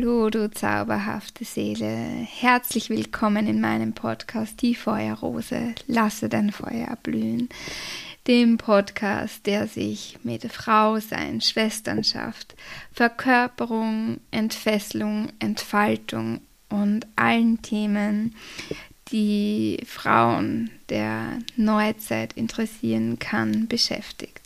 Hallo, du zauberhafte Seele. Herzlich willkommen in meinem Podcast Die Feuerrose. Lasse dein Feuer erblühen dem Podcast, der sich mit Frausein, Schwesternschaft, Verkörperung, Entfesselung, Entfaltung und allen Themen, die Frauen der Neuzeit interessieren kann, beschäftigt.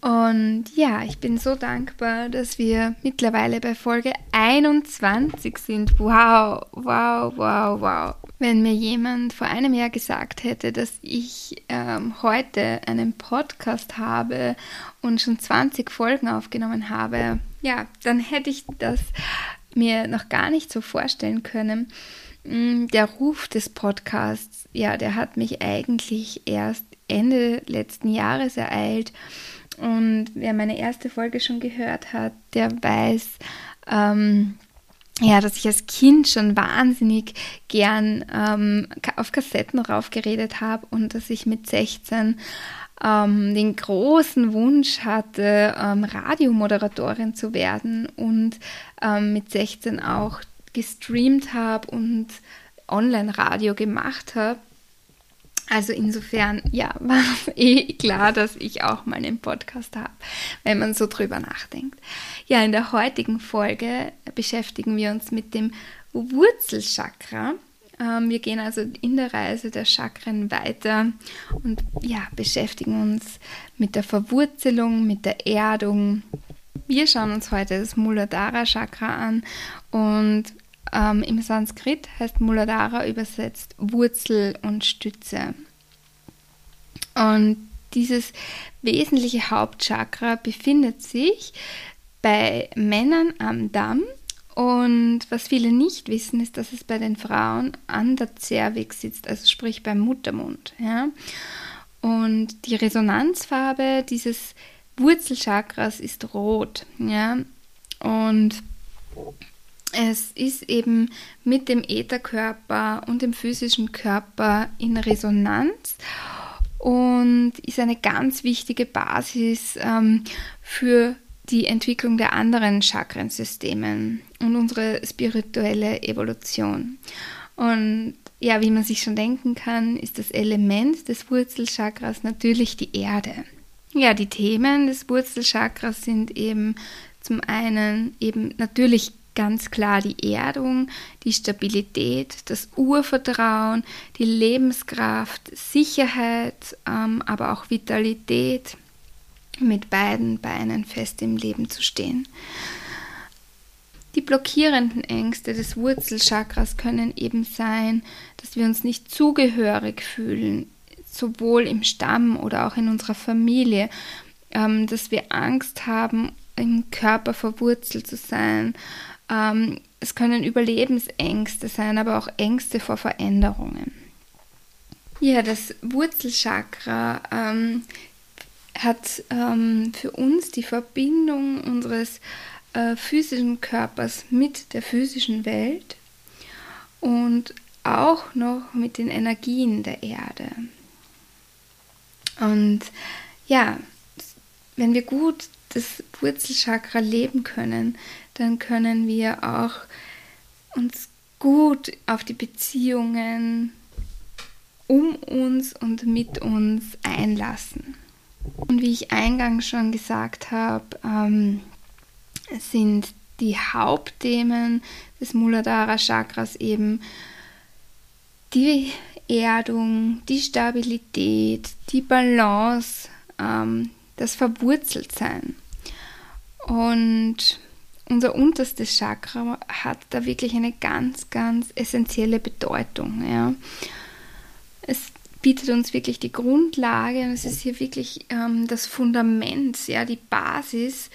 Und ja, ich bin so dankbar, dass wir mittlerweile bei Folge 21 sind. Wow, wow, wow, wow. Wenn mir jemand vor einem Jahr gesagt hätte, dass ich ähm, heute einen Podcast habe und schon 20 Folgen aufgenommen habe, ja, dann hätte ich das mir noch gar nicht so vorstellen können. Mm, der Ruf des Podcasts, ja, der hat mich eigentlich erst Ende letzten Jahres ereilt. Und wer meine erste Folge schon gehört hat, der weiß, ähm, ja, dass ich als Kind schon wahnsinnig gern ähm, auf Kassetten raufgeredet habe und dass ich mit 16 ähm, den großen Wunsch hatte, ähm, Radiomoderatorin zu werden und ähm, mit 16 auch gestreamt habe und Online-Radio gemacht habe. Also insofern, ja, war eh klar, dass ich auch mal einen Podcast habe, wenn man so drüber nachdenkt. Ja, in der heutigen Folge beschäftigen wir uns mit dem Wurzelchakra. Ähm, wir gehen also in der Reise der Chakren weiter und ja, beschäftigen uns mit der Verwurzelung, mit der Erdung. Wir schauen uns heute das Muladhara Chakra an und ähm, Im Sanskrit heißt Muladhara übersetzt Wurzel und Stütze. Und dieses wesentliche Hauptchakra befindet sich bei Männern am Damm. Und was viele nicht wissen, ist, dass es bei den Frauen an der Zervix sitzt, also sprich beim Muttermund. Ja? Und die Resonanzfarbe dieses Wurzelchakras ist rot. Ja? Und es ist eben mit dem Ätherkörper und dem physischen Körper in Resonanz und ist eine ganz wichtige Basis ähm, für die Entwicklung der anderen Chakrensysteme und unsere spirituelle Evolution. Und ja, wie man sich schon denken kann, ist das Element des Wurzelchakras natürlich die Erde. Ja, die Themen des Wurzelchakras sind eben zum einen eben natürlich ganz klar die Erdung, die Stabilität, das Urvertrauen, die Lebenskraft, Sicherheit, ähm, aber auch Vitalität, mit beiden Beinen fest im Leben zu stehen. Die blockierenden Ängste des Wurzelchakras können eben sein, dass wir uns nicht zugehörig fühlen, sowohl im Stamm oder auch in unserer Familie, ähm, dass wir Angst haben, im Körper verwurzelt zu sein ähm, es können Überlebensängste sein, aber auch Ängste vor Veränderungen. Ja, das Wurzelchakra ähm, hat ähm, für uns die Verbindung unseres äh, physischen Körpers mit der physischen Welt und auch noch mit den Energien der Erde. Und ja, wenn wir gut das Wurzelchakra leben können, dann können wir auch uns gut auf die Beziehungen um uns und mit uns einlassen. Und wie ich eingangs schon gesagt habe, ähm, sind die Hauptthemen des Muladhara Chakras eben die Erdung, die Stabilität, die Balance, ähm, das Verwurzeltsein. Und unser unterstes Chakra hat da wirklich eine ganz, ganz essentielle Bedeutung. Ja. Es bietet uns wirklich die Grundlage und es ist hier wirklich ähm, das Fundament, ja, die Basis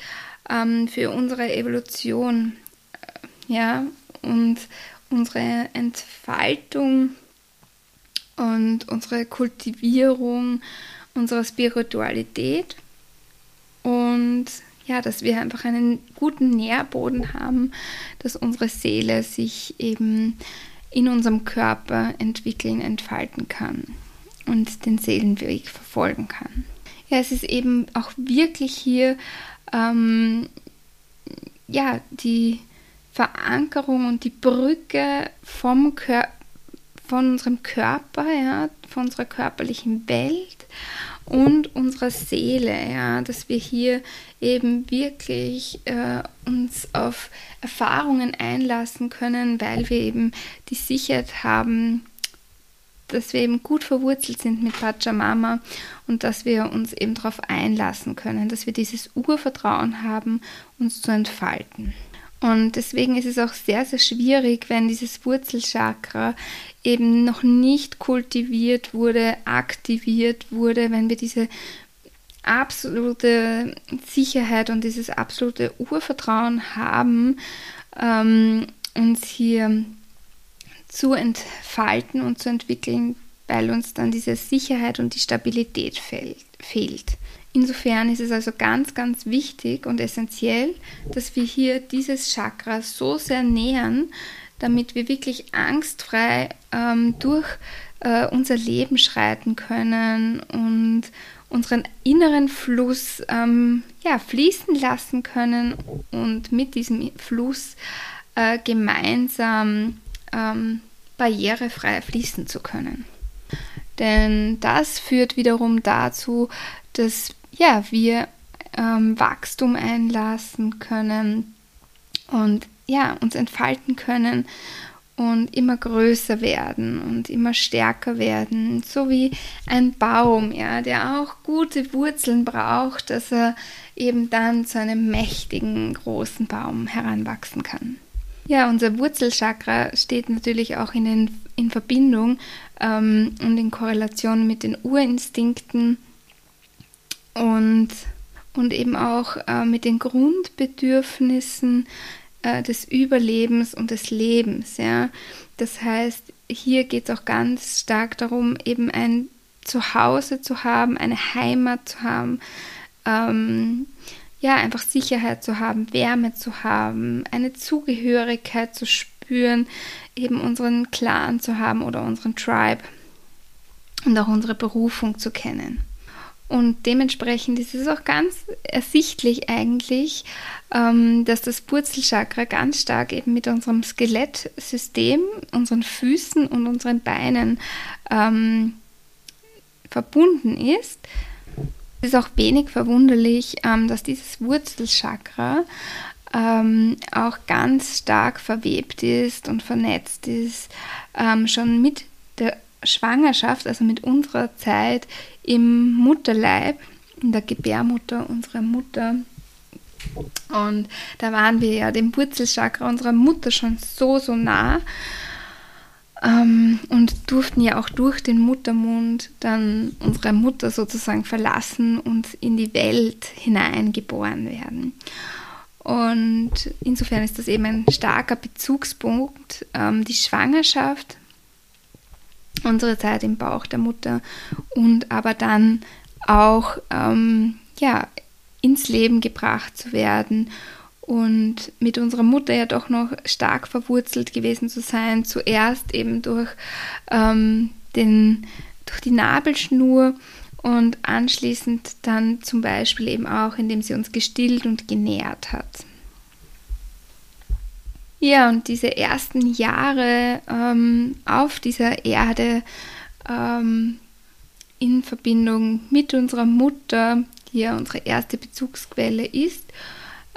ähm, für unsere Evolution, ja, und unsere Entfaltung und unsere Kultivierung unserer Spiritualität und ja, dass wir einfach einen guten Nährboden haben, dass unsere Seele sich eben in unserem Körper entwickeln, entfalten kann und den Seelenweg verfolgen kann. Ja, es ist eben auch wirklich hier ähm, ja, die Verankerung und die Brücke vom Kör von unserem Körper, ja, von unserer körperlichen Welt und unserer Seele, ja, dass wir hier eben wirklich äh, uns auf Erfahrungen einlassen können, weil wir eben die Sicherheit haben, dass wir eben gut verwurzelt sind mit Pachamama und dass wir uns eben darauf einlassen können, dass wir dieses Urvertrauen haben, uns zu entfalten. Und deswegen ist es auch sehr, sehr schwierig, wenn dieses Wurzelchakra eben noch nicht kultiviert wurde, aktiviert wurde, wenn wir diese absolute Sicherheit und dieses absolute Urvertrauen haben, ähm, uns hier zu entfalten und zu entwickeln, weil uns dann diese Sicherheit und die Stabilität fehlt. Insofern ist es also ganz, ganz wichtig und essentiell, dass wir hier dieses Chakra so sehr nähern, damit wir wirklich angstfrei ähm, durch äh, unser Leben schreiten können und unseren inneren Fluss ähm, ja, fließen lassen können und mit diesem Fluss äh, gemeinsam ähm, barrierefrei fließen zu können. Denn das führt wiederum dazu, dass ja, wir ähm, Wachstum einlassen können und ja, uns entfalten können und immer größer werden und immer stärker werden, so wie ein Baum, ja, der auch gute Wurzeln braucht, dass er eben dann zu einem mächtigen großen Baum heranwachsen kann. Ja, unser Wurzelchakra steht natürlich auch in, den, in Verbindung ähm, und in Korrelation mit den Urinstinkten und, und eben auch äh, mit den Grundbedürfnissen äh, des Überlebens und des Lebens. Ja? Das heißt, hier geht es auch ganz stark darum, eben ein Zuhause zu haben, eine Heimat zu haben, ähm, ja, einfach Sicherheit zu haben, Wärme zu haben, eine Zugehörigkeit zu spüren, eben unseren Clan zu haben oder unseren Tribe und auch unsere Berufung zu kennen. Und dementsprechend ist es auch ganz ersichtlich eigentlich, ähm, dass das Wurzelchakra ganz stark eben mit unserem Skelettsystem, unseren Füßen und unseren Beinen ähm, verbunden ist. Es ist auch wenig verwunderlich, ähm, dass dieses Wurzelchakra auch ganz stark verwebt ist und vernetzt ist, schon mit der Schwangerschaft, also mit unserer Zeit im Mutterleib, in der Gebärmutter unserer Mutter. Und da waren wir ja dem Wurzelchakra unserer Mutter schon so, so nah ähm, und durften ja auch durch den Muttermund dann unsere Mutter sozusagen verlassen und in die Welt hineingeboren werden. Und insofern ist das eben ein starker Bezugspunkt, ähm, die Schwangerschaft unsere Zeit im Bauch der Mutter und aber dann auch ähm, ja, ins Leben gebracht zu werden und mit unserer Mutter ja doch noch stark verwurzelt gewesen zu sein, zuerst eben durch, ähm, den, durch die Nabelschnur und anschließend dann zum Beispiel eben auch, indem sie uns gestillt und genährt hat. Ja, und diese ersten Jahre ähm, auf dieser Erde ähm, in Verbindung mit unserer Mutter, die ja unsere erste Bezugsquelle ist.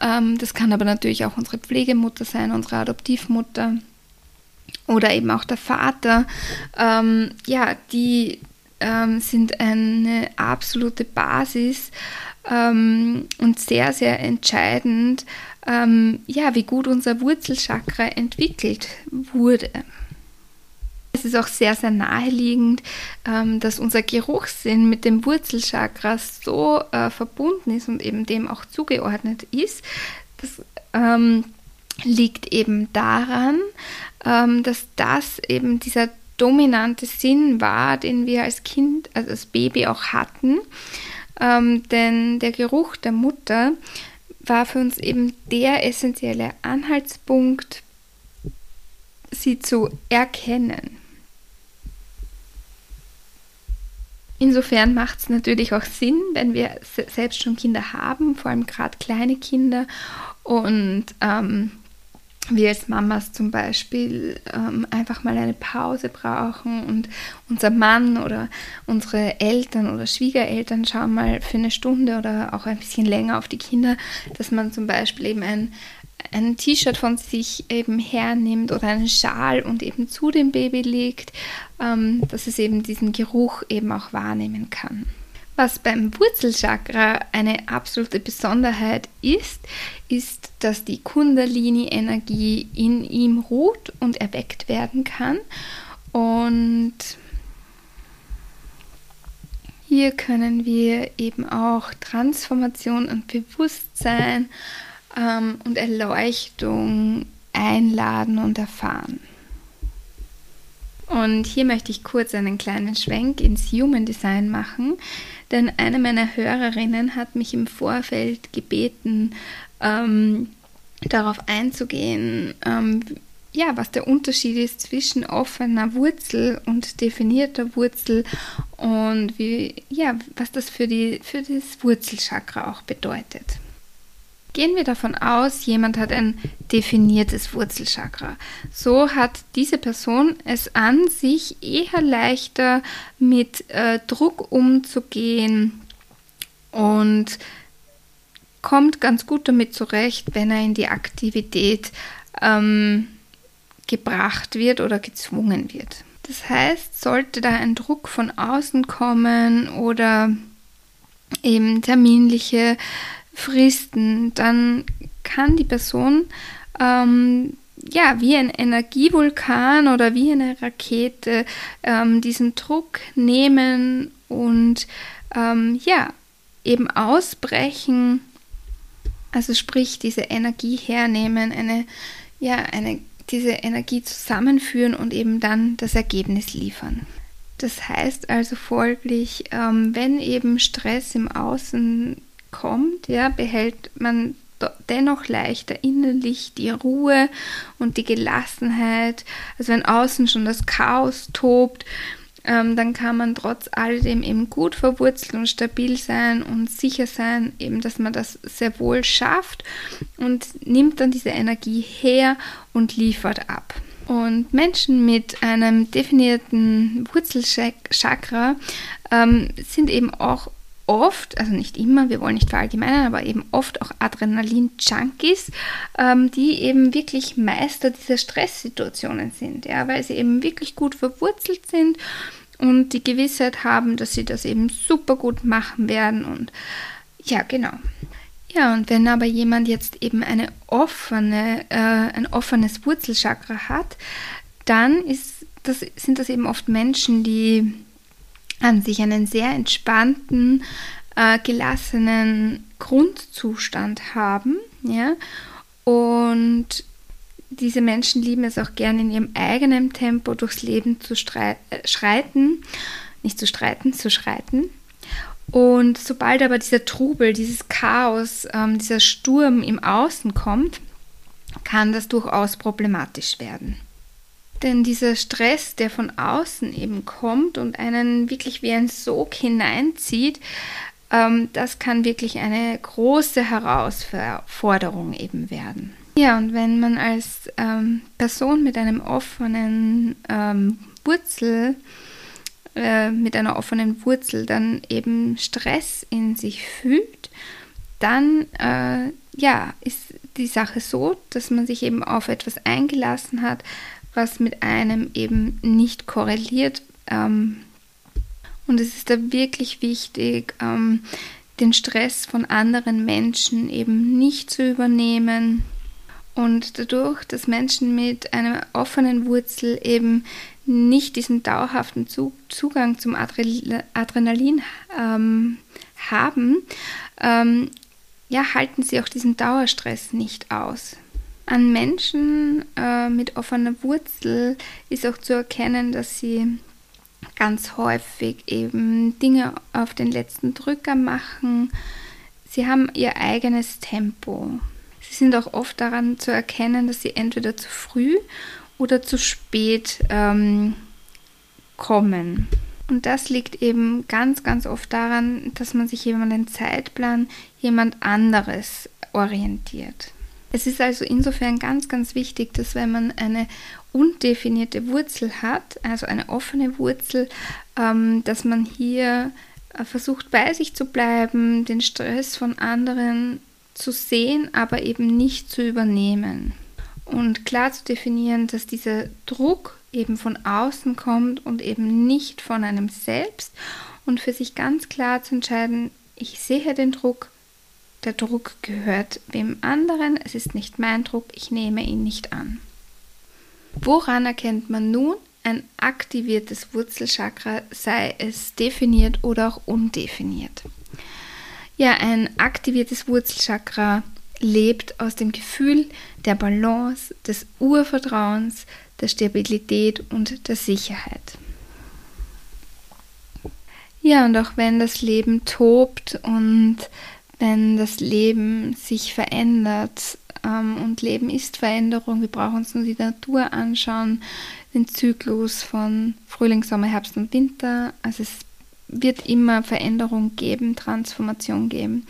Ähm, das kann aber natürlich auch unsere Pflegemutter sein, unsere Adoptivmutter oder eben auch der Vater. Ähm, ja, die ähm, sind eine absolute Basis ähm, und sehr, sehr entscheidend ähm, ja, wie gut unser Wurzelchakra entwickelt wurde. Es ist auch sehr, sehr naheliegend, ähm, dass unser Geruchssinn mit dem Wurzelchakra so äh, verbunden ist und eben dem auch zugeordnet ist. Das ähm, liegt eben daran, ähm, dass das eben dieser dominante Sinn war, den wir als Kind, also als Baby auch hatten. Ähm, denn der Geruch der Mutter war für uns eben der essentielle Anhaltspunkt, sie zu erkennen. Insofern macht es natürlich auch Sinn, wenn wir selbst schon Kinder haben, vor allem gerade kleine Kinder und ähm, wir als Mamas zum Beispiel ähm, einfach mal eine Pause brauchen und unser Mann oder unsere Eltern oder Schwiegereltern schauen mal für eine Stunde oder auch ein bisschen länger auf die Kinder, dass man zum Beispiel eben ein, ein T-Shirt von sich eben hernimmt oder einen Schal und eben zu dem Baby legt, ähm, dass es eben diesen Geruch eben auch wahrnehmen kann. Was beim Wurzelchakra eine absolute Besonderheit ist, ist, dass die Kundalini-Energie in ihm ruht und erweckt werden kann. Und hier können wir eben auch Transformation und Bewusstsein ähm, und Erleuchtung einladen und erfahren. Und hier möchte ich kurz einen kleinen Schwenk ins Human Design machen, denn eine meiner Hörerinnen hat mich im Vorfeld gebeten, ähm, darauf einzugehen, ähm, ja, was der Unterschied ist zwischen offener Wurzel und definierter Wurzel und wie, ja, was das für, die, für das Wurzelchakra auch bedeutet. Gehen wir davon aus, jemand hat ein definiertes Wurzelchakra. So hat diese Person es an sich eher leichter mit äh, Druck umzugehen und kommt ganz gut damit zurecht, wenn er in die Aktivität ähm, gebracht wird oder gezwungen wird. Das heißt, sollte da ein Druck von außen kommen oder eben terminliche Fristen, dann kann die Person ähm, ja wie ein Energievulkan oder wie eine Rakete ähm, diesen Druck nehmen und ähm, ja eben ausbrechen, also sprich diese Energie hernehmen, eine ja eine diese Energie zusammenführen und eben dann das Ergebnis liefern. Das heißt also folglich, ähm, wenn eben Stress im Außen kommt, ja, behält man dennoch leichter innerlich die Ruhe und die Gelassenheit. Also wenn außen schon das Chaos tobt, ähm, dann kann man trotz alledem eben gut verwurzelt und stabil sein und sicher sein, eben, dass man das sehr wohl schafft und nimmt dann diese Energie her und liefert ab. Und Menschen mit einem definierten Wurzelchakra ähm, sind eben auch oft, also nicht immer, wir wollen nicht verallgemeinern, aber eben oft auch Adrenalin-Junkies, ähm, die eben wirklich Meister dieser Stresssituationen sind, ja, weil sie eben wirklich gut verwurzelt sind und die Gewissheit haben, dass sie das eben super gut machen werden und ja, genau. Ja, und wenn aber jemand jetzt eben eine offene, äh, ein offenes Wurzelchakra hat, dann ist das, sind das eben oft Menschen, die an sich einen sehr entspannten, äh, gelassenen Grundzustand haben. Ja? Und diese Menschen lieben es auch gerne in ihrem eigenen Tempo durchs Leben zu äh, schreiten, nicht zu streiten, zu schreiten. Und sobald aber dieser Trubel, dieses Chaos, ähm, dieser Sturm im Außen kommt, kann das durchaus problematisch werden. Denn dieser Stress, der von außen eben kommt und einen wirklich wie ein Sog hineinzieht, ähm, das kann wirklich eine große Herausforderung eben werden. Ja, und wenn man als ähm, Person mit einem offenen ähm, Wurzel, äh, mit einer offenen Wurzel dann eben Stress in sich fühlt, dann äh, ja, ist die Sache so, dass man sich eben auf etwas eingelassen hat, was mit einem eben nicht korreliert. Ähm, und es ist da wirklich wichtig, ähm, den Stress von anderen Menschen eben nicht zu übernehmen. Und dadurch, dass Menschen mit einer offenen Wurzel eben nicht diesen dauerhaften Zugang zum Adrenalin ähm, haben, ähm, ja, halten sie auch diesen Dauerstress nicht aus. An Menschen äh, mit offener Wurzel ist auch zu erkennen, dass sie ganz häufig eben Dinge auf den letzten Drücker machen. Sie haben ihr eigenes Tempo. Sie sind auch oft daran zu erkennen, dass sie entweder zu früh oder zu spät ähm, kommen. Und das liegt eben ganz, ganz oft daran, dass man sich eben an den Zeitplan jemand anderes orientiert. Es ist also insofern ganz, ganz wichtig, dass wenn man eine undefinierte Wurzel hat, also eine offene Wurzel, ähm, dass man hier äh, versucht bei sich zu bleiben, den Stress von anderen zu sehen, aber eben nicht zu übernehmen. Und klar zu definieren, dass dieser Druck eben von außen kommt und eben nicht von einem selbst und für sich ganz klar zu entscheiden, ich sehe den Druck, der Druck gehört wem anderen, es ist nicht mein Druck, ich nehme ihn nicht an. Woran erkennt man nun ein aktiviertes Wurzelchakra, sei es definiert oder auch undefiniert? Ja, ein aktiviertes Wurzelchakra lebt aus dem Gefühl der Balance, des Urvertrauens, der Stabilität und der Sicherheit. Ja, und auch wenn das Leben tobt und wenn das Leben sich verändert ähm, und Leben ist Veränderung, wir brauchen uns nur die Natur anschauen, den Zyklus von Frühling, Sommer, Herbst und Winter. Also es wird immer Veränderung geben, Transformation geben.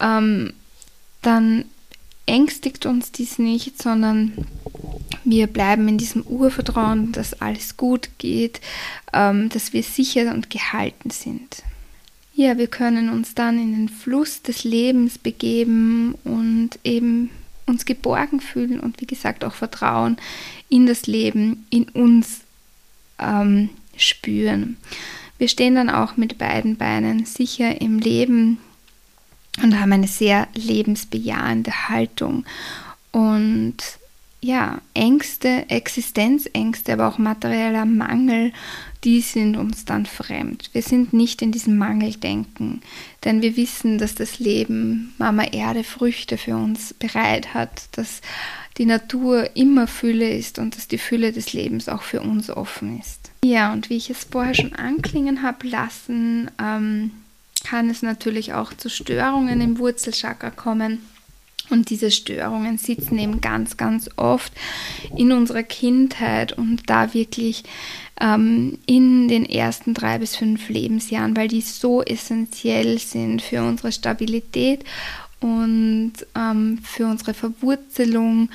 Ähm, dann ängstigt uns dies nicht, sondern wir bleiben in diesem Urvertrauen, dass alles gut geht, ähm, dass wir sicher und gehalten sind. Ja, wir können uns dann in den Fluss des Lebens begeben und eben uns geborgen fühlen und wie gesagt auch Vertrauen in das Leben, in uns ähm, spüren. Wir stehen dann auch mit beiden Beinen sicher im Leben und haben eine sehr lebensbejahende Haltung. Und ja, Ängste, Existenzängste, aber auch materieller Mangel, die sind uns dann fremd. Wir sind nicht in diesem Mangeldenken, denn wir wissen, dass das Leben Mama Erde Früchte für uns bereit hat, dass die Natur immer Fülle ist und dass die Fülle des Lebens auch für uns offen ist. Ja, und wie ich es vorher schon anklingen habe lassen, ähm, kann es natürlich auch zu Störungen im Wurzelchakra kommen. Und diese Störungen sitzen eben ganz, ganz oft in unserer Kindheit und da wirklich ähm, in den ersten drei bis fünf Lebensjahren, weil die so essentiell sind für unsere Stabilität und ähm, für unsere Verwurzelung,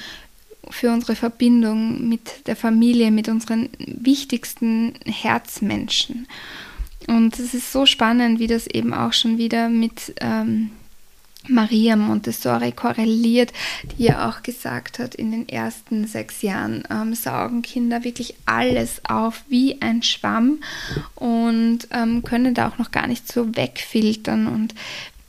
für unsere Verbindung mit der Familie, mit unseren wichtigsten Herzmenschen. Und es ist so spannend, wie das eben auch schon wieder mit ähm, Maria Montessori korreliert, die ja auch gesagt hat, in den ersten sechs Jahren ähm, saugen Kinder wirklich alles auf wie ein Schwamm und ähm, können da auch noch gar nicht so wegfiltern. Und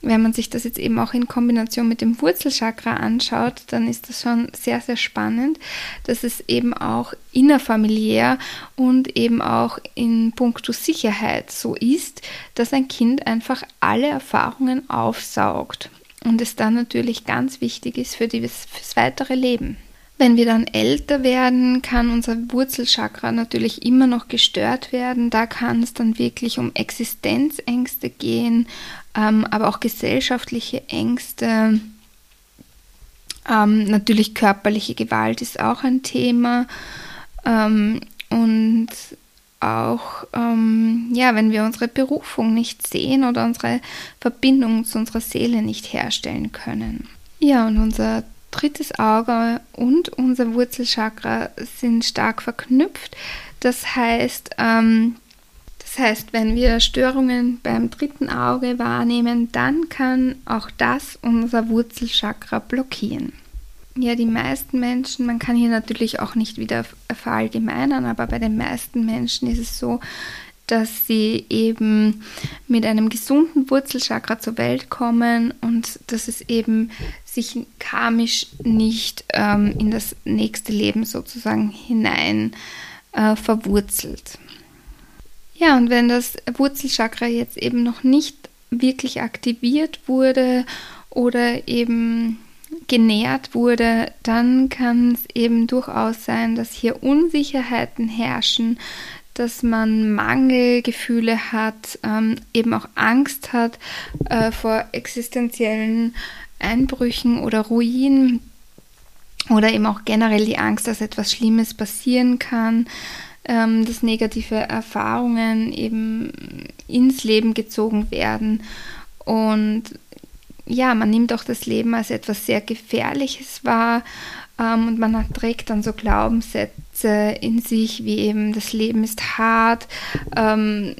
wenn man sich das jetzt eben auch in Kombination mit dem Wurzelchakra anschaut, dann ist das schon sehr, sehr spannend, dass es eben auch innerfamiliär und eben auch in puncto Sicherheit so ist, dass ein Kind einfach alle Erfahrungen aufsaugt und es dann natürlich ganz wichtig ist für das fürs weitere Leben. Wenn wir dann älter werden, kann unser Wurzelchakra natürlich immer noch gestört werden. Da kann es dann wirklich um Existenzängste gehen, ähm, aber auch gesellschaftliche Ängste. Ähm, natürlich körperliche Gewalt ist auch ein Thema. Ähm, und auch, ähm, ja, wenn wir unsere Berufung nicht sehen oder unsere Verbindung zu unserer Seele nicht herstellen können. Ja, und unser drittes Auge und unser Wurzelchakra sind stark verknüpft. Das heißt, ähm, das heißt, wenn wir Störungen beim dritten Auge wahrnehmen, dann kann auch das unser Wurzelchakra blockieren. Ja, die meisten Menschen, man kann hier natürlich auch nicht wieder verallgemeinern, aber bei den meisten Menschen ist es so, dass sie eben mit einem gesunden Wurzelchakra zur Welt kommen und dass es eben sich karmisch nicht ähm, in das nächste Leben sozusagen hinein äh, verwurzelt. Ja, und wenn das Wurzelchakra jetzt eben noch nicht wirklich aktiviert wurde oder eben genährt wurde, dann kann es eben durchaus sein, dass hier Unsicherheiten herrschen, dass man Mangelgefühle hat, ähm, eben auch Angst hat äh, vor existenziellen Einbrüchen oder Ruinen oder eben auch generell die Angst, dass etwas Schlimmes passieren kann, ähm, dass negative Erfahrungen eben ins Leben gezogen werden. Und ja, man nimmt auch das Leben als etwas sehr Gefährliches wahr ähm, und man trägt dann so Glaubenssätze in sich, wie eben das Leben ist hart, ähm,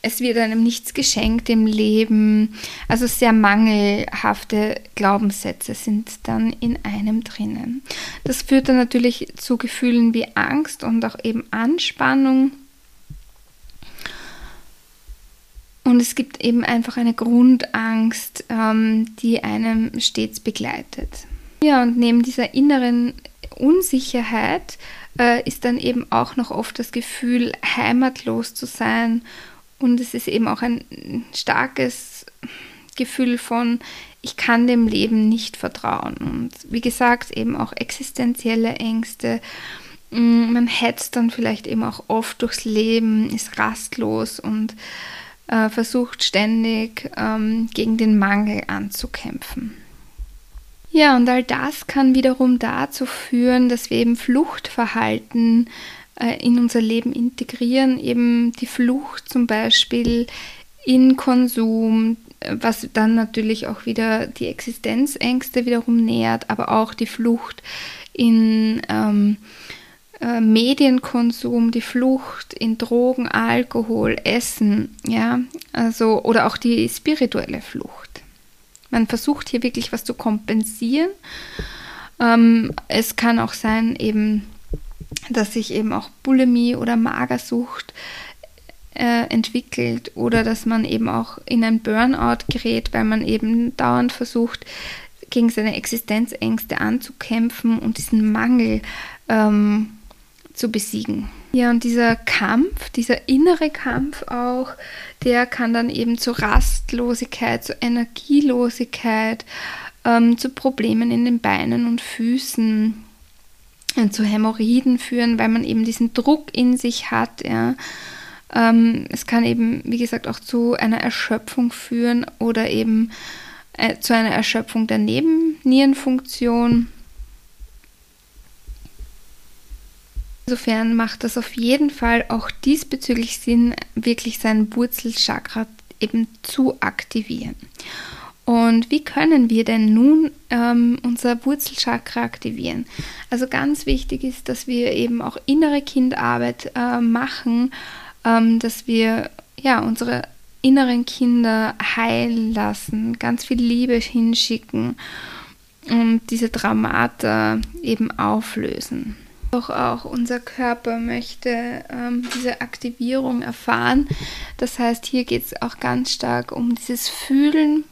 es wird einem nichts geschenkt im Leben. Also sehr mangelhafte Glaubenssätze sind dann in einem drinnen. Das führt dann natürlich zu Gefühlen wie Angst und auch eben Anspannung. Und es gibt eben einfach eine Grundangst, ähm, die einem stets begleitet. Ja, und neben dieser inneren Unsicherheit äh, ist dann eben auch noch oft das Gefühl, heimatlos zu sein. Und es ist eben auch ein starkes Gefühl von, ich kann dem Leben nicht vertrauen. Und wie gesagt, eben auch existenzielle Ängste. Mm, man hetzt dann vielleicht eben auch oft durchs Leben, ist rastlos und äh, versucht ständig ähm, gegen den Mangel anzukämpfen. Ja, und all das kann wiederum dazu führen, dass wir eben Fluchtverhalten äh, in unser Leben integrieren, eben die Flucht zum Beispiel in Konsum, was dann natürlich auch wieder die Existenzängste wiederum nährt, aber auch die Flucht in ähm, äh, Medienkonsum, die Flucht in Drogen, Alkohol, Essen, ja, also oder auch die spirituelle Flucht. Man versucht hier wirklich was zu kompensieren. Ähm, es kann auch sein, eben, dass sich eben auch Bulimie oder Magersucht äh, entwickelt oder dass man eben auch in ein Burnout gerät, weil man eben dauernd versucht, gegen seine Existenzängste anzukämpfen und diesen Mangel ähm, zu besiegen. Ja, und dieser Kampf, dieser innere Kampf auch, der kann dann eben zu Rastlosigkeit, zu Energielosigkeit, ähm, zu Problemen in den Beinen und Füßen, äh, zu Hämorrhoiden führen, weil man eben diesen Druck in sich hat. Ja. Ähm, es kann eben, wie gesagt, auch zu einer Erschöpfung führen oder eben äh, zu einer Erschöpfung der Nebennierenfunktion Insofern macht das auf jeden Fall auch diesbezüglich Sinn, wirklich sein Wurzelchakra eben zu aktivieren. Und wie können wir denn nun ähm, unser Wurzelchakra aktivieren? Also ganz wichtig ist, dass wir eben auch innere Kindarbeit äh, machen, ähm, dass wir ja unsere inneren Kinder heilen lassen, ganz viel Liebe hinschicken und diese Traumata eben auflösen. Doch auch unser Körper möchte ähm, diese Aktivierung erfahren. Das heißt, hier geht es auch ganz stark um dieses Fühlen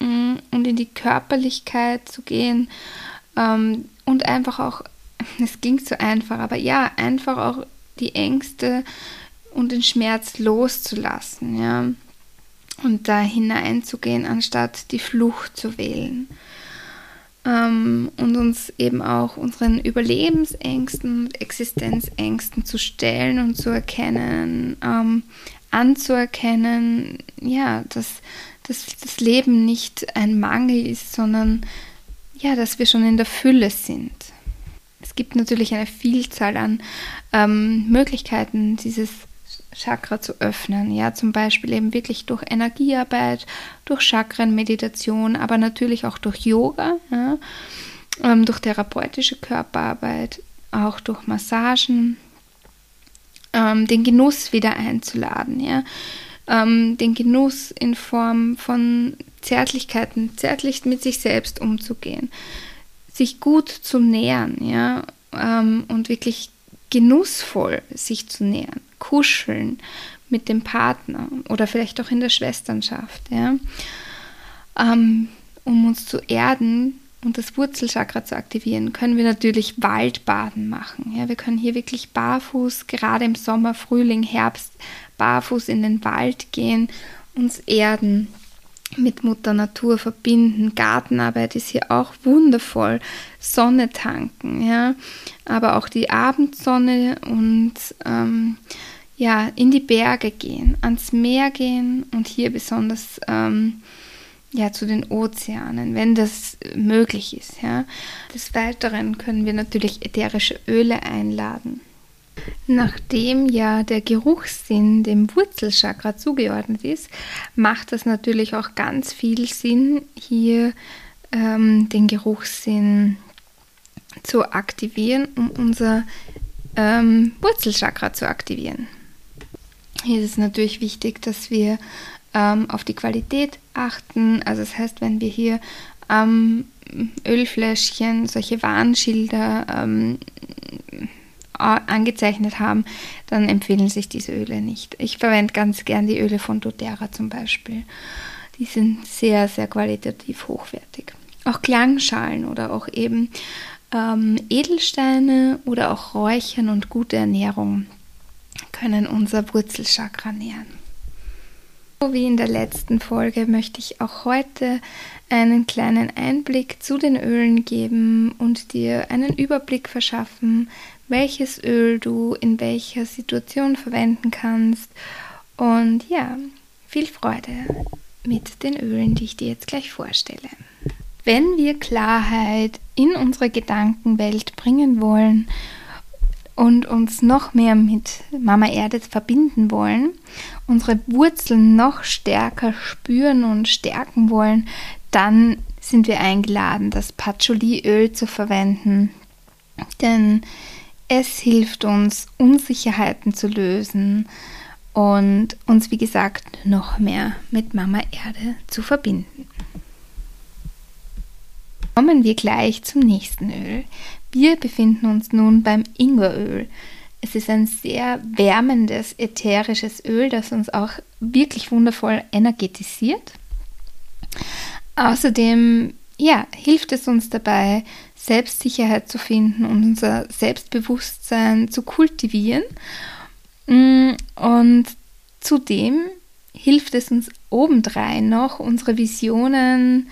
mh, mm, und in die Körperlichkeit zu gehen ähm, und einfach auch, es klingt so einfach, aber ja, einfach auch die Ängste und den Schmerz loszulassen, ja, und da hineinzugehen, anstatt die Flucht zu wählen ähm, und uns eben auch unseren Überlebensängsten Existenzängsten zu stellen und zu erkennen, ähm, anzuerkennen, ja, dass, dass das Leben nicht ein Mangel ist, sondern ja, dass wir schon in der Fülle sind. Es gibt natürlich eine Vielzahl an ähm, Möglichkeiten, dieses Chakra zu öffnen. Ja, zum Beispiel eben wirklich durch Energiearbeit, durch Chakrenmeditation, aber natürlich auch durch Yoga, ja, ähm, durch therapeutische Körperarbeit, auch durch Massagen, ähm, den Genuss wieder einzuladen, ja, ähm, den Genuss in Form von Zärtlichkeiten, zärtlich mit sich selbst umzugehen, sich gut zu nähern, ja, ähm, und wirklich genussvoll sich zu nähern, kuscheln mit dem Partner oder vielleicht auch in der Schwesternschaft, ja, ähm, um uns zu erden und das Wurzelchakra zu aktivieren, können wir natürlich Waldbaden machen. Ja, wir können hier wirklich barfuß, gerade im Sommer, Frühling, Herbst, barfuß in den Wald gehen, uns erden, mit Mutter Natur verbinden. Gartenarbeit ist hier auch wundervoll. Sonne tanken, ja, aber auch die Abendsonne und ähm, ja, in die Berge gehen, ans Meer gehen und hier besonders ähm, ja, zu den Ozeanen, wenn das möglich ist. Ja. Des Weiteren können wir natürlich ätherische Öle einladen. Nachdem ja der Geruchssinn dem Wurzelchakra zugeordnet ist, macht das natürlich auch ganz viel Sinn, hier ähm, den Geruchssinn zu aktivieren, um unser ähm, Wurzelchakra zu aktivieren. Hier ist es natürlich wichtig, dass wir ähm, auf die Qualität achten. Also das heißt, wenn wir hier Ölfläschchen solche Warnschilder ähm, angezeichnet haben, dann empfehlen sich diese Öle nicht. Ich verwende ganz gern die Öle von doTERRA zum Beispiel. Die sind sehr, sehr qualitativ hochwertig. Auch Klangschalen oder auch eben ähm, Edelsteine oder auch Räuchern und gute Ernährung können unser Wurzelchakra nähren. So wie in der letzten Folge möchte ich auch heute einen kleinen Einblick zu den Ölen geben und dir einen Überblick verschaffen, welches Öl du in welcher Situation verwenden kannst. Und ja, viel Freude mit den Ölen, die ich dir jetzt gleich vorstelle. Wenn wir Klarheit in unsere Gedankenwelt bringen wollen und uns noch mehr mit Mama Erde verbinden wollen, unsere Wurzeln noch stärker spüren und stärken wollen, dann sind wir eingeladen, das Patchouli-Öl zu verwenden. Denn es hilft uns, Unsicherheiten zu lösen und uns, wie gesagt, noch mehr mit Mama Erde zu verbinden. Kommen wir gleich zum nächsten Öl. Wir befinden uns nun beim Ingweröl. Es ist ein sehr wärmendes, ätherisches Öl, das uns auch wirklich wundervoll energetisiert. Außerdem ja, hilft es uns dabei, Selbstsicherheit zu finden und unser Selbstbewusstsein zu kultivieren. Mm, und zudem hilft es uns obendrein noch, unsere Visionen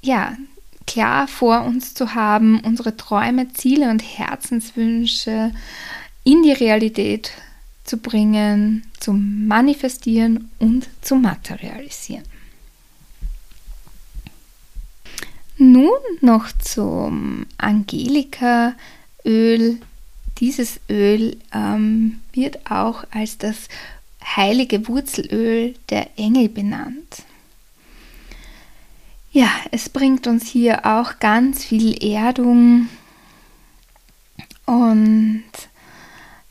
ja, klar vor uns zu haben, unsere Träume, Ziele und Herzenswünsche in die Realität zu bringen, zu manifestieren und zu materialisieren. Nun noch zum Angelika-Öl. Dieses Öl ähm, wird auch als das heilige Wurzelöl der Engel benannt. Ja, es bringt uns hier auch ganz viel Erdung und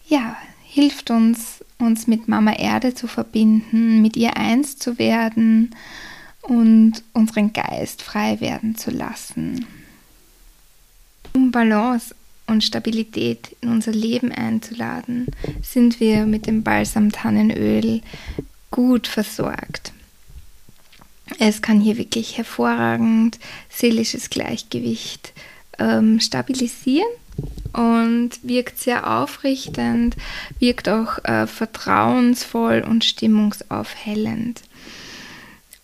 ja, hilft uns, uns mit Mama Erde zu verbinden, mit ihr eins zu werden und unseren Geist frei werden zu lassen. Um Balance und Stabilität in unser Leben einzuladen, sind wir mit dem Balsamtannenöl gut versorgt. Es kann hier wirklich hervorragend seelisches Gleichgewicht ähm, stabilisieren und wirkt sehr aufrichtend, wirkt auch äh, vertrauensvoll und stimmungsaufhellend.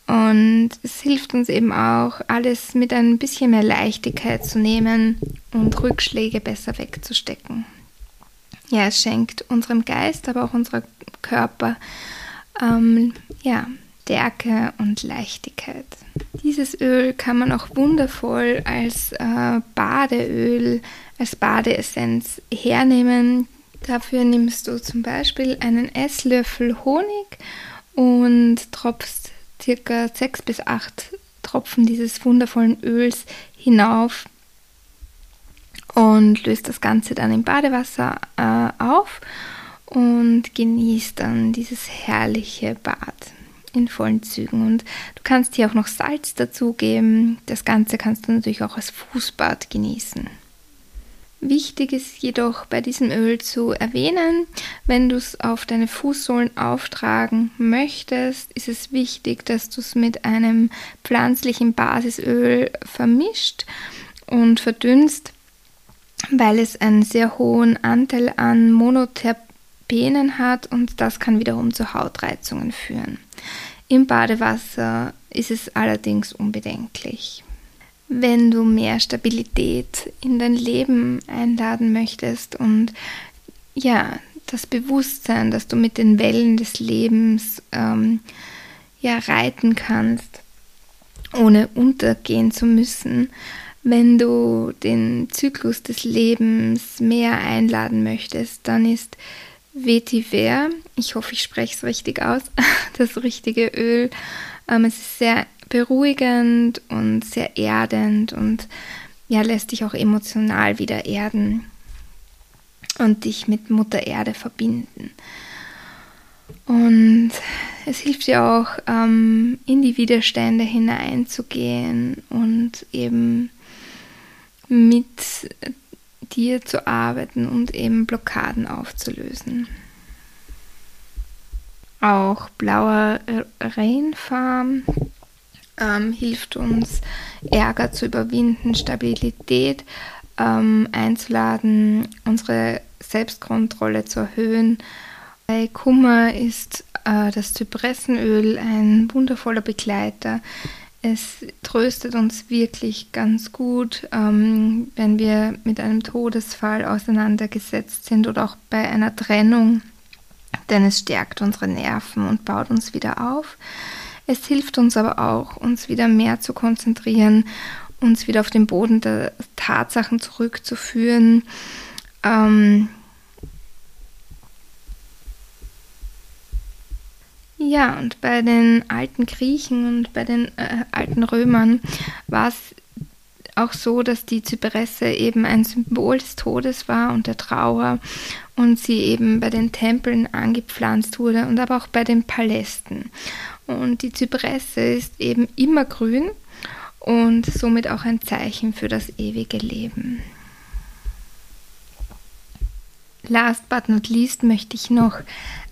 Und es hilft uns eben auch, alles mit ein bisschen mehr Leichtigkeit zu nehmen und Rückschläge besser wegzustecken. Ja, es schenkt unserem Geist, aber auch unserem Körper ähm, ja, Stärke und Leichtigkeit. Dieses Öl kann man auch wundervoll als äh, Badeöl, als Badeessenz hernehmen. Dafür nimmst du zum Beispiel einen Esslöffel Honig und tropfst circa sechs bis acht Tropfen dieses wundervollen Öls hinauf und löst das Ganze dann im Badewasser äh, auf und genießt dann dieses herrliche Bad in vollen Zügen. Und du kannst hier auch noch Salz dazugeben. Das Ganze kannst du natürlich auch als Fußbad genießen. Wichtig ist jedoch bei diesem Öl zu erwähnen, wenn du es auf deine Fußsohlen auftragen möchtest, ist es wichtig, dass du es mit einem pflanzlichen Basisöl vermischt und verdünnst, weil es einen sehr hohen Anteil an Monoterpenen hat und das kann wiederum zu Hautreizungen führen. Im Badewasser ist es allerdings unbedenklich. Wenn du mehr Stabilität in dein Leben einladen möchtest und ja, das Bewusstsein, dass du mit den Wellen des Lebens ähm, ja reiten kannst, ohne untergehen zu müssen, wenn du den Zyklus des Lebens mehr einladen möchtest, dann ist Vetiver, ich hoffe, ich spreche es richtig aus, das richtige Öl. Ähm, es ist sehr beruhigend und sehr erdend und ja, lässt dich auch emotional wieder erden und dich mit Mutter Erde verbinden. Und es hilft dir auch, ähm, in die Widerstände hineinzugehen und eben mit dir zu arbeiten und eben Blockaden aufzulösen. Auch blauer Rainfarm ähm, hilft uns, Ärger zu überwinden, Stabilität ähm, einzuladen, unsere Selbstkontrolle zu erhöhen. Bei Kummer ist äh, das Zypressenöl ein wundervoller Begleiter. Es tröstet uns wirklich ganz gut, ähm, wenn wir mit einem Todesfall auseinandergesetzt sind oder auch bei einer Trennung, denn es stärkt unsere Nerven und baut uns wieder auf. Es hilft uns aber auch, uns wieder mehr zu konzentrieren, uns wieder auf den Boden der Tatsachen zurückzuführen. Ähm, Ja, und bei den alten Griechen und bei den äh, alten Römern war es auch so, dass die Zypresse eben ein Symbol des Todes war und der Trauer und sie eben bei den Tempeln angepflanzt wurde und aber auch bei den Palästen. Und die Zypresse ist eben immer grün und somit auch ein Zeichen für das ewige Leben. Last but not least möchte ich noch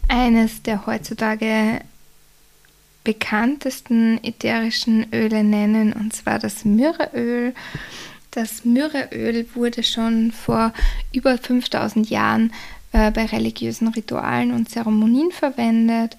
eines der heutzutage bekanntesten ätherischen Öle nennen, und zwar das Myrrheöl. Das Myrrheöl wurde schon vor über 5000 Jahren äh, bei religiösen Ritualen und Zeremonien verwendet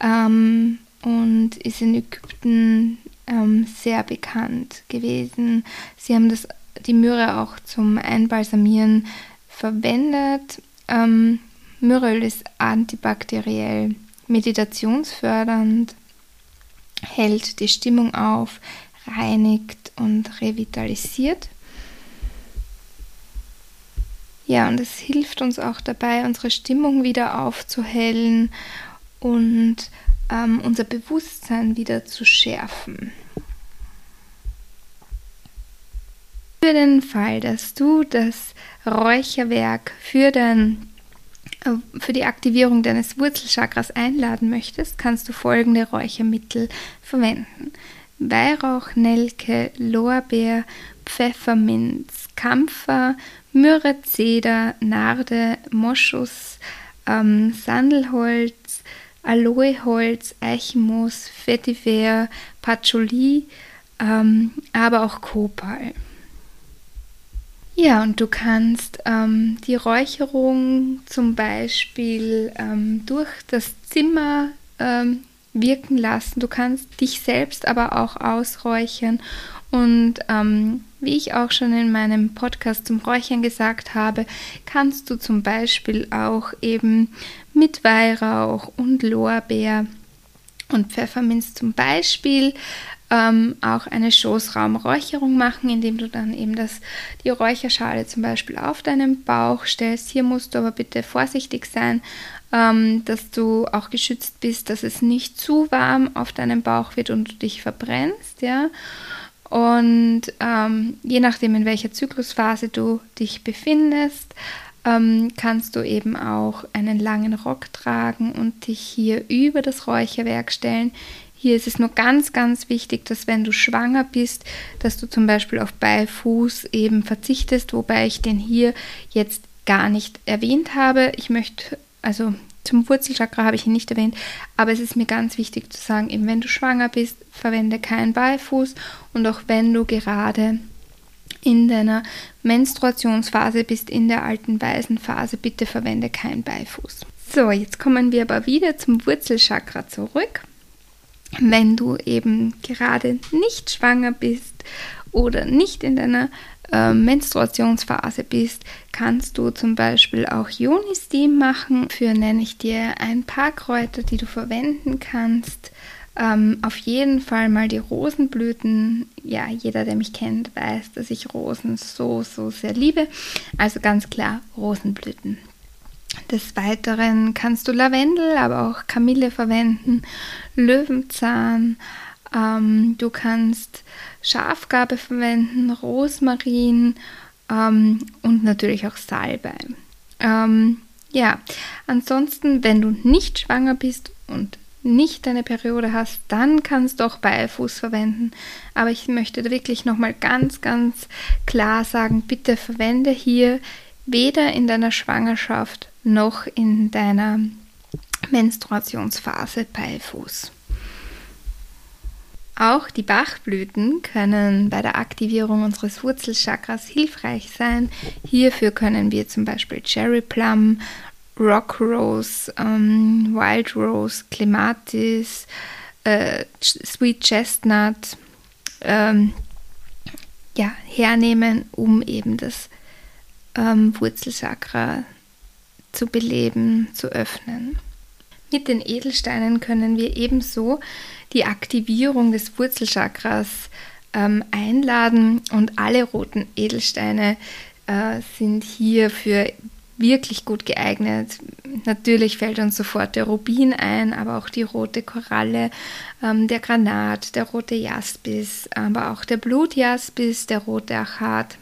ähm, und ist in Ägypten ähm, sehr bekannt gewesen. Sie haben das, die Myrrhe auch zum Einbalsamieren verwendet. Ähm, Myrrheöl ist antibakteriell, meditationsfördernd, hält die Stimmung auf, reinigt und revitalisiert. Ja, und es hilft uns auch dabei, unsere Stimmung wieder aufzuhellen und ähm, unser Bewusstsein wieder zu schärfen. Für den Fall, dass du das Räucherwerk für dein äh, für die Aktivierung deines Wurzelchakras einladen möchtest, kannst du folgende Räuchermittel verwenden. Weihrauch, Nelke, Lorbeer, Pfefferminz, Kampfer, Myrrhe, Zeder, Narde, Moschus, ähm, Sandelholz, Aloeholz, Eichenmoos, Vetiver, Patchouli, ähm, aber auch Kopal. Ja, und du kannst ähm, die Räucherung zum Beispiel ähm, durch das Zimmer ähm, wirken lassen. Du kannst dich selbst aber auch ausräuchern. Und ähm, wie ich auch schon in meinem Podcast zum Räuchern gesagt habe, kannst du zum Beispiel auch eben mit Weihrauch und Lorbeer und Pfefferminz zum Beispiel ähm, auch eine Schoßraumräucherung machen, indem du dann eben das, die Räucherschale zum Beispiel auf deinen Bauch stellst. Hier musst du aber bitte vorsichtig sein, ähm, dass du auch geschützt bist, dass es nicht zu warm auf deinem Bauch wird und du dich verbrennst, ja. Und ähm, je nachdem, in welcher Zyklusphase du dich befindest, ähm, kannst du eben auch einen langen Rock tragen und dich hier über das Räucherwerk stellen. Hier ist es nur ganz, ganz wichtig, dass wenn du schwanger bist, dass du zum Beispiel auf Beifuß eben verzichtest, wobei ich den hier jetzt gar nicht erwähnt habe. Ich möchte, also zum Wurzelchakra habe ich ihn nicht erwähnt, aber es ist mir ganz wichtig zu sagen, eben wenn du schwanger bist, verwende keinen Beifuß und auch wenn du gerade in deiner Menstruationsphase bist, in der alten Waisenphase, bitte verwende keinen Beifuß. So, jetzt kommen wir aber wieder zum Wurzelchakra zurück. Wenn du eben gerade nicht schwanger bist oder nicht in deiner äh, Menstruationsphase bist, kannst du zum Beispiel auch Ioni-Steam machen. Für nenne ich dir ein paar Kräuter, die du verwenden kannst. Ähm, auf jeden Fall mal die Rosenblüten. Ja, jeder, der mich kennt, weiß, dass ich Rosen so, so sehr liebe. Also ganz klar Rosenblüten. Des Weiteren kannst du Lavendel, aber auch Kamille verwenden, Löwenzahn. Ähm, du kannst Schafgarbe verwenden, Rosmarin ähm, und natürlich auch Salbei. Ähm, ja, ansonsten, wenn du nicht schwanger bist und nicht deine Periode hast, dann kannst du auch Beifuß verwenden. Aber ich möchte wirklich nochmal ganz, ganz klar sagen, bitte verwende hier weder in deiner Schwangerschaft noch in deiner Menstruationsphase Beifuß. Auch die Bachblüten können bei der Aktivierung unseres Wurzelchakras hilfreich sein. Hierfür können wir zum Beispiel Cherry Plum, Rock Rose, ähm, Wild Rose, Clematis, äh, Sweet Chestnut ähm, ja, hernehmen, um eben das ähm, Wurzelchakra zu beleben, zu öffnen. Mit den Edelsteinen können wir ebenso die Aktivierung des Wurzelchakras ähm, einladen und alle roten Edelsteine äh, sind hier für wirklich gut geeignet. Natürlich fällt uns sofort der Rubin ein, aber auch die rote Koralle, ähm, der Granat, der rote Jaspis, aber auch der Blutjaspis, der rote Achat.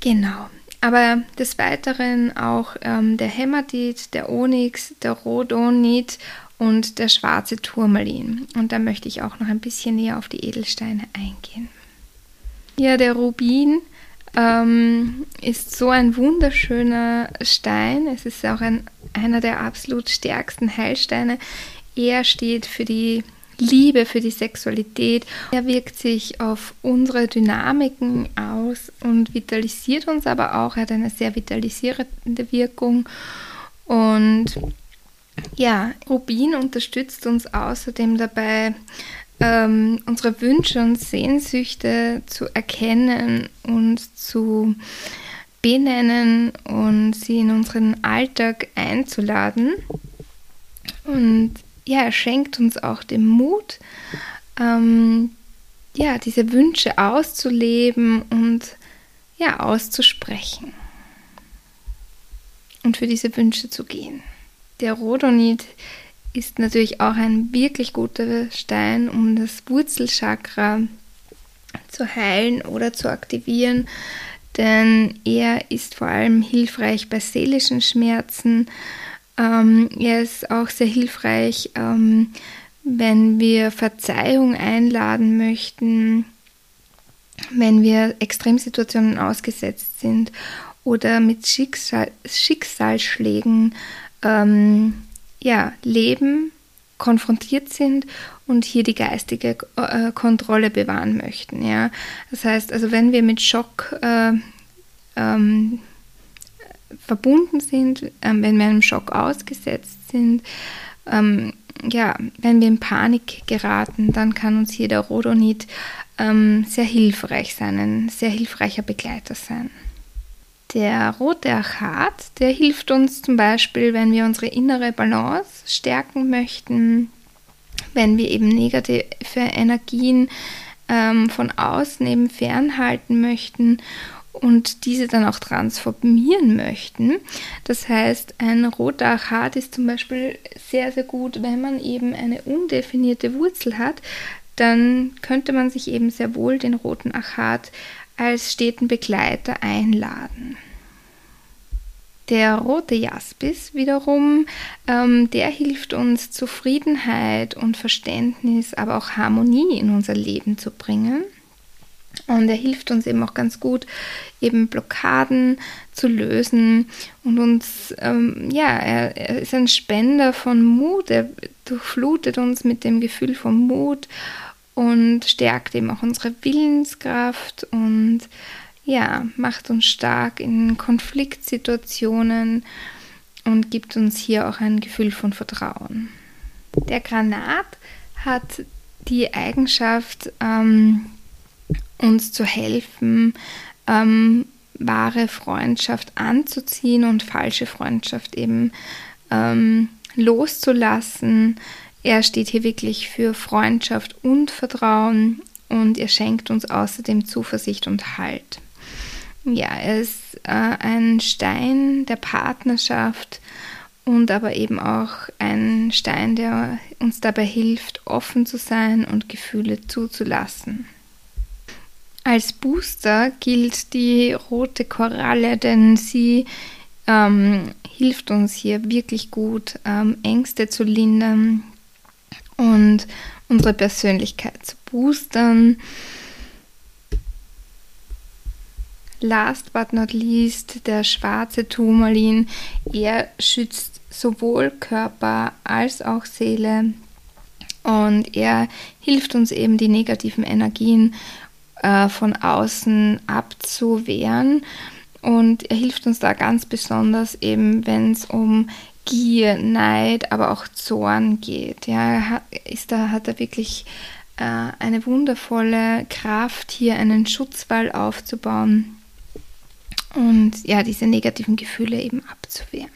Genau. Aber des Weiteren auch ähm, der Hämatit, der Onyx, der Rhodonit und der schwarze Turmalin. Und da möchte ich auch noch ein bisschen näher auf die Edelsteine eingehen. Ja, der Rubin ähm, ist so ein wunderschöner Stein. Es ist auch ein, einer der absolut stärksten Heilsteine. Er steht für die Liebe, für die Sexualität. Er wirkt sich auf unsere Dynamiken aus und vitalisiert uns aber auch. Er hat eine sehr vitalisierende Wirkung. Und ja, Rubin unterstützt uns außerdem dabei, ähm, unsere Wünsche und Sehnsüchte zu erkennen und zu benennen und sie in unseren Alltag einzuladen. Und ja, er schenkt uns auch den Mut, ähm, ja, diese Wünsche auszuleben und ja, auszusprechen und für diese Wünsche zu gehen. Der Rhodonit ist natürlich auch ein wirklich guter Stein, um das Wurzelchakra zu heilen oder zu aktivieren, denn er ist vor allem hilfreich bei seelischen Schmerzen. Ähm, er ist auch sehr hilfreich, ähm, wenn wir Verzeihung einladen möchten, wenn wir Extremsituationen ausgesetzt sind oder mit Schicksal Schicksalsschlägen ähm, ja, leben, konfrontiert sind und hier die geistige äh, Kontrolle bewahren möchten. Ja? Das heißt, also wenn wir mit Schock äh, ähm, verbunden sind, ähm, wenn wir einem Schock ausgesetzt sind, ähm, ja, wenn wir in Panik geraten, dann kann uns hier der Rodonit ähm, sehr hilfreich sein, ein sehr hilfreicher Begleiter sein. Der rote Achat, der hilft uns zum Beispiel, wenn wir unsere innere Balance stärken möchten, wenn wir eben negative Energien ähm, von außen eben fernhalten möchten und diese dann auch transformieren möchten. Das heißt, ein roter Achat ist zum Beispiel sehr, sehr gut, wenn man eben eine undefinierte Wurzel hat, dann könnte man sich eben sehr wohl den roten Achat als steten Begleiter einladen. Der rote Jaspis wiederum, ähm, der hilft uns Zufriedenheit und Verständnis, aber auch Harmonie in unser Leben zu bringen. Und er hilft uns eben auch ganz gut, eben Blockaden zu lösen und uns, ähm, ja, er, er, ist ein Spender von Mut, er durchflutet uns mit dem Gefühl von Mut und stärkt eben auch unsere Willenskraft und ja, macht uns stark in Konfliktsituationen und gibt uns hier auch ein Gefühl von Vertrauen. Der Granat hat die Eigenschaft, ähm, uns zu helfen, ähm, wahre Freundschaft anzuziehen und falsche Freundschaft eben ähm, loszulassen. Er steht hier wirklich für Freundschaft und Vertrauen und er schenkt uns außerdem Zuversicht und Halt. Ja, er ist äh, ein Stein der Partnerschaft und aber eben auch ein Stein, der uns dabei hilft, offen zu sein und Gefühle zuzulassen. Als Booster gilt die rote Koralle, denn sie ähm, hilft uns hier wirklich gut, ähm, Ängste zu lindern und unsere Persönlichkeit zu boostern. Last but not least der schwarze Turmalin. Er schützt sowohl Körper als auch Seele und er hilft uns eben die negativen Energien äh, von außen abzuwehren und er hilft uns da ganz besonders eben, wenn es um Gier, Neid, aber auch Zorn geht. Ja, ist da, hat er wirklich äh, eine wundervolle Kraft, hier einen Schutzwall aufzubauen und ja, diese negativen Gefühle eben abzuwehren.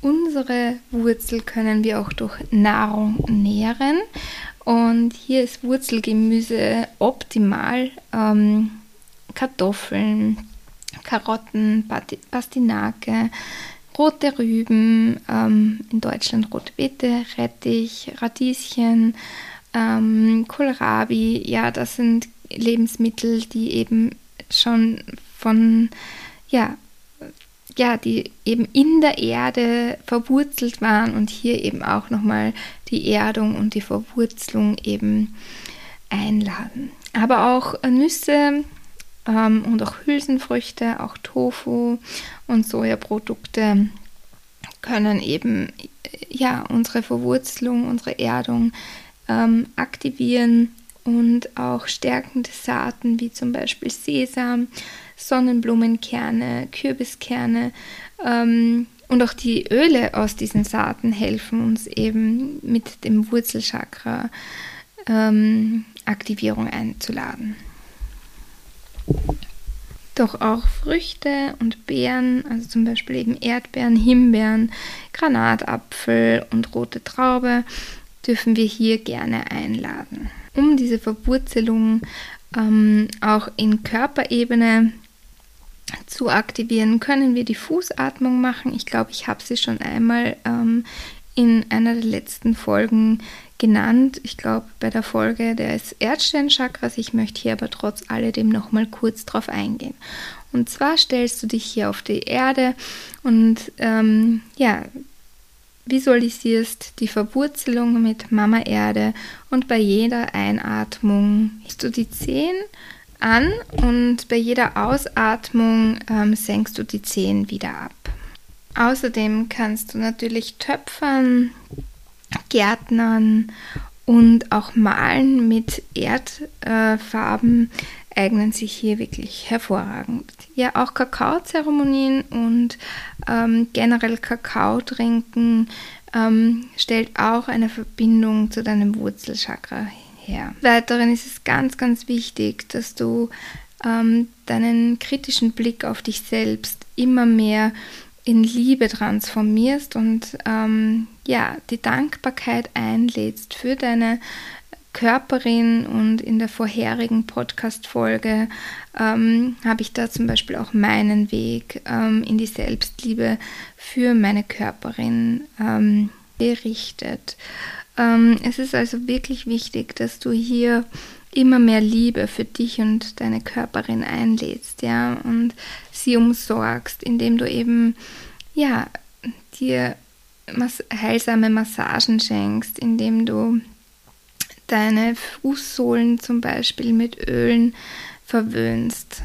Unsere Wurzel können wir auch durch Nahrung nähren und hier ist Wurzelgemüse optimal. Ähm, Kartoffeln, Karotten, Pastinake, rote Rüben, ähm, in Deutschland rote Beete, Rettich, Radieschen, ähm, Kohlrabi. Ja, das sind Lebensmittel, die eben schon von, ja, ja, die eben in der Erde verwurzelt waren und hier eben auch nochmal die Erdung und die Verwurzelung eben einladen. Aber auch Nüsse ähm, und auch Hülsenfrüchte, auch Tofu und Sojaprodukte können eben ja unsere Verwurzelung, unsere Erdung ähm, aktivieren und auch stärkende Saaten wie zum Beispiel Sesam, Sonnenblumenkerne, Kürbiskerne ähm, und auch die Öle aus diesen Saaten helfen uns eben mit dem Wurzelchakra ähm, Aktivierung einzuladen. Doch auch Früchte und Beeren, also zum Beispiel eben Erdbeeren, Himbeeren, Granatapfel und rote Traube, dürfen wir hier gerne einladen. Um diese Verwurzelung ähm, auch in Körperebene zu aktivieren, können wir die Fußatmung machen. Ich glaube, ich habe sie schon einmal ähm, in einer der letzten Folgen genannt. Ich glaube, bei der Folge des Erdsternchakras. Ich möchte hier aber trotz alledem nochmal kurz drauf eingehen. Und zwar stellst du dich hier auf die Erde und ähm, ja, visualisierst die Verwurzelung mit Mama Erde und bei jeder Einatmung siehst du die Zehen an und bei jeder Ausatmung ähm, senkst du die Zehen wieder ab. Außerdem kannst du natürlich töpfern, gärtnern und auch malen mit Erdfarben äh, eignen sich hier wirklich hervorragend. Ja, auch Kakaozeremonien und ähm, generell Kakao trinken ähm, stellt auch eine Verbindung zu deinem Wurzelchakra her. Weiteren ist es ganz, ganz wichtig, dass du ähm, deinen kritischen Blick auf dich selbst immer mehr in Liebe transformierst und ähm, ja, die Dankbarkeit einlädst für deine Körperin und in der vorherigen Podcast-Folge ähm, habe ich da zum Beispiel auch meinen Weg ähm, in die Selbstliebe für meine Körperin ähm, berichtet. Ähm, es ist also wirklich wichtig, dass du hier immer mehr Liebe für dich und deine Körperin einlädst, ja, und sie umsorgst, indem du eben, ja, dir heilsame Massagen schenkst, indem du deine Fußsohlen zum Beispiel mit Ölen verwöhnst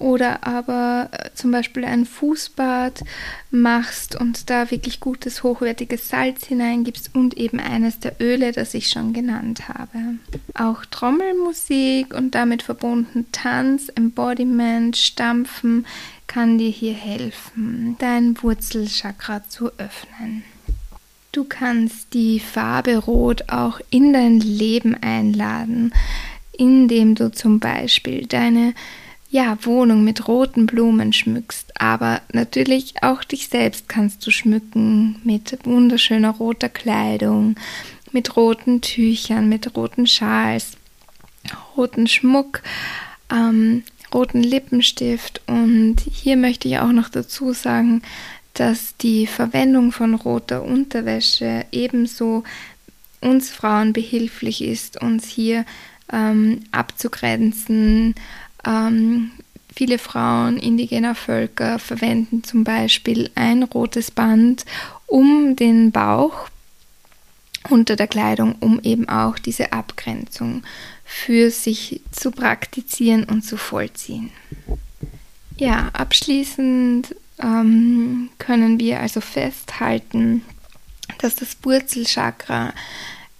oder aber äh, zum Beispiel ein Fußbad machst und da wirklich gutes, hochwertiges Salz hineingibst und eben eines der Öle, das ich schon genannt habe. Auch Trommelmusik und damit verbunden Tanz, Embodiment, Stampfen kann dir hier helfen, dein Wurzelchakra zu öffnen. Du kannst die Farbe Rot auch in dein Leben einladen, indem du zum Beispiel deine ja, Wohnung mit roten Blumen schmückst, aber natürlich auch dich selbst kannst du schmücken mit wunderschöner roter Kleidung, mit roten Tüchern, mit roten Schals, roten Schmuck, ähm, roten Lippenstift und hier möchte ich auch noch dazu sagen, dass die Verwendung von roter Unterwäsche ebenso uns Frauen behilflich ist, uns hier ähm, abzugrenzen. Ähm, viele Frauen indigener Völker verwenden zum Beispiel ein rotes Band um den Bauch unter der Kleidung, um eben auch diese Abgrenzung für sich zu praktizieren und zu vollziehen. Ja, abschließend ähm, können wir also festhalten, dass das Wurzelchakra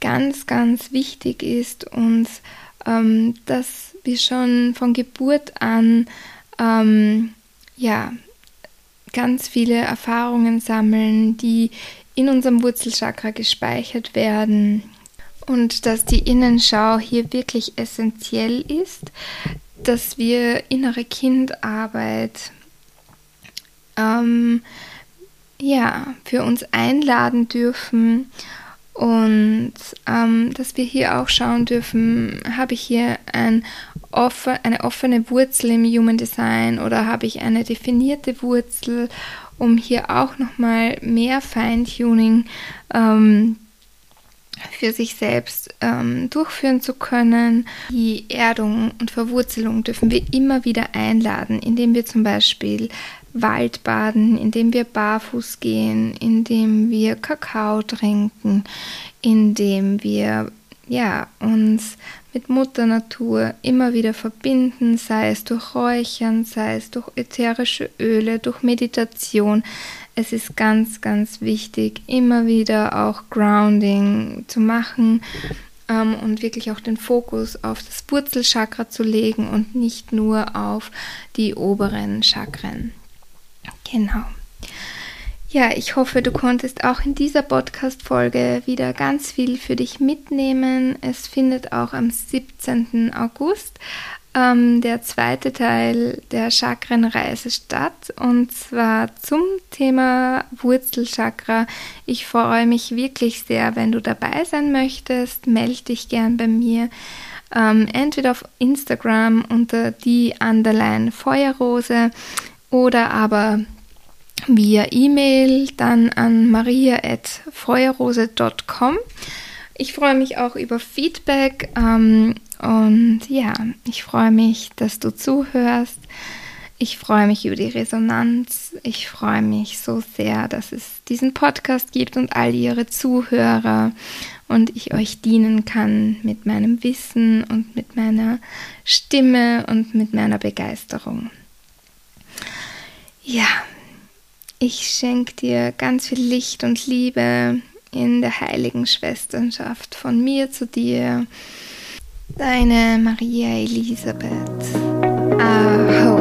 ganz, ganz wichtig ist und ähm, dass wir schon von Geburt an ähm, ja, ganz viele Erfahrungen sammeln, die in unserem Wurzelchakra gespeichert werden und dass die Innenschau hier wirklich essentiell ist, dass wir innere Kindarbeit ähm, ja, für uns einladen dürfen und ähm, dass wir hier auch schauen dürfen, habe ich hier ein offen, eine offene Wurzel im Human Design oder habe ich eine definierte Wurzel, um hier auch nochmal mehr Feintuning ähm, für sich selbst ähm, durchführen zu können. Die Erdung und Verwurzelung dürfen wir immer wieder einladen, indem wir zum Beispiel Waldbaden, indem wir barfuß gehen, indem wir Kakao trinken, indem wir ja, uns mit Mutter Natur immer wieder verbinden, sei es durch Räuchern, sei es durch ätherische Öle, durch Meditation. Es ist ganz, ganz wichtig, immer wieder auch Grounding zu machen ähm, und wirklich auch den Fokus auf das Wurzelchakra zu legen und nicht nur auf die oberen Chakren. Genau. Ja, ich hoffe, du konntest auch in dieser Podcast-Folge wieder ganz viel für dich mitnehmen. Es findet auch am 17. August ähm, der zweite Teil der Chakrenreise statt und zwar zum Thema Wurzelchakra. Ich freue mich wirklich sehr, wenn du dabei sein möchtest. Melde dich gern bei mir. Ähm, entweder auf Instagram unter die Underline Feuerrose oder aber via E-Mail dann an maria.feuerrose.com. Ich freue mich auch über Feedback ähm, und ja, ich freue mich, dass du zuhörst. Ich freue mich über die Resonanz. Ich freue mich so sehr, dass es diesen Podcast gibt und all ihre Zuhörer und ich euch dienen kann mit meinem Wissen und mit meiner Stimme und mit meiner Begeisterung. Ja, ich schenke dir ganz viel Licht und Liebe in der heiligen Schwesternschaft von mir zu dir, deine Maria Elisabeth. Aho.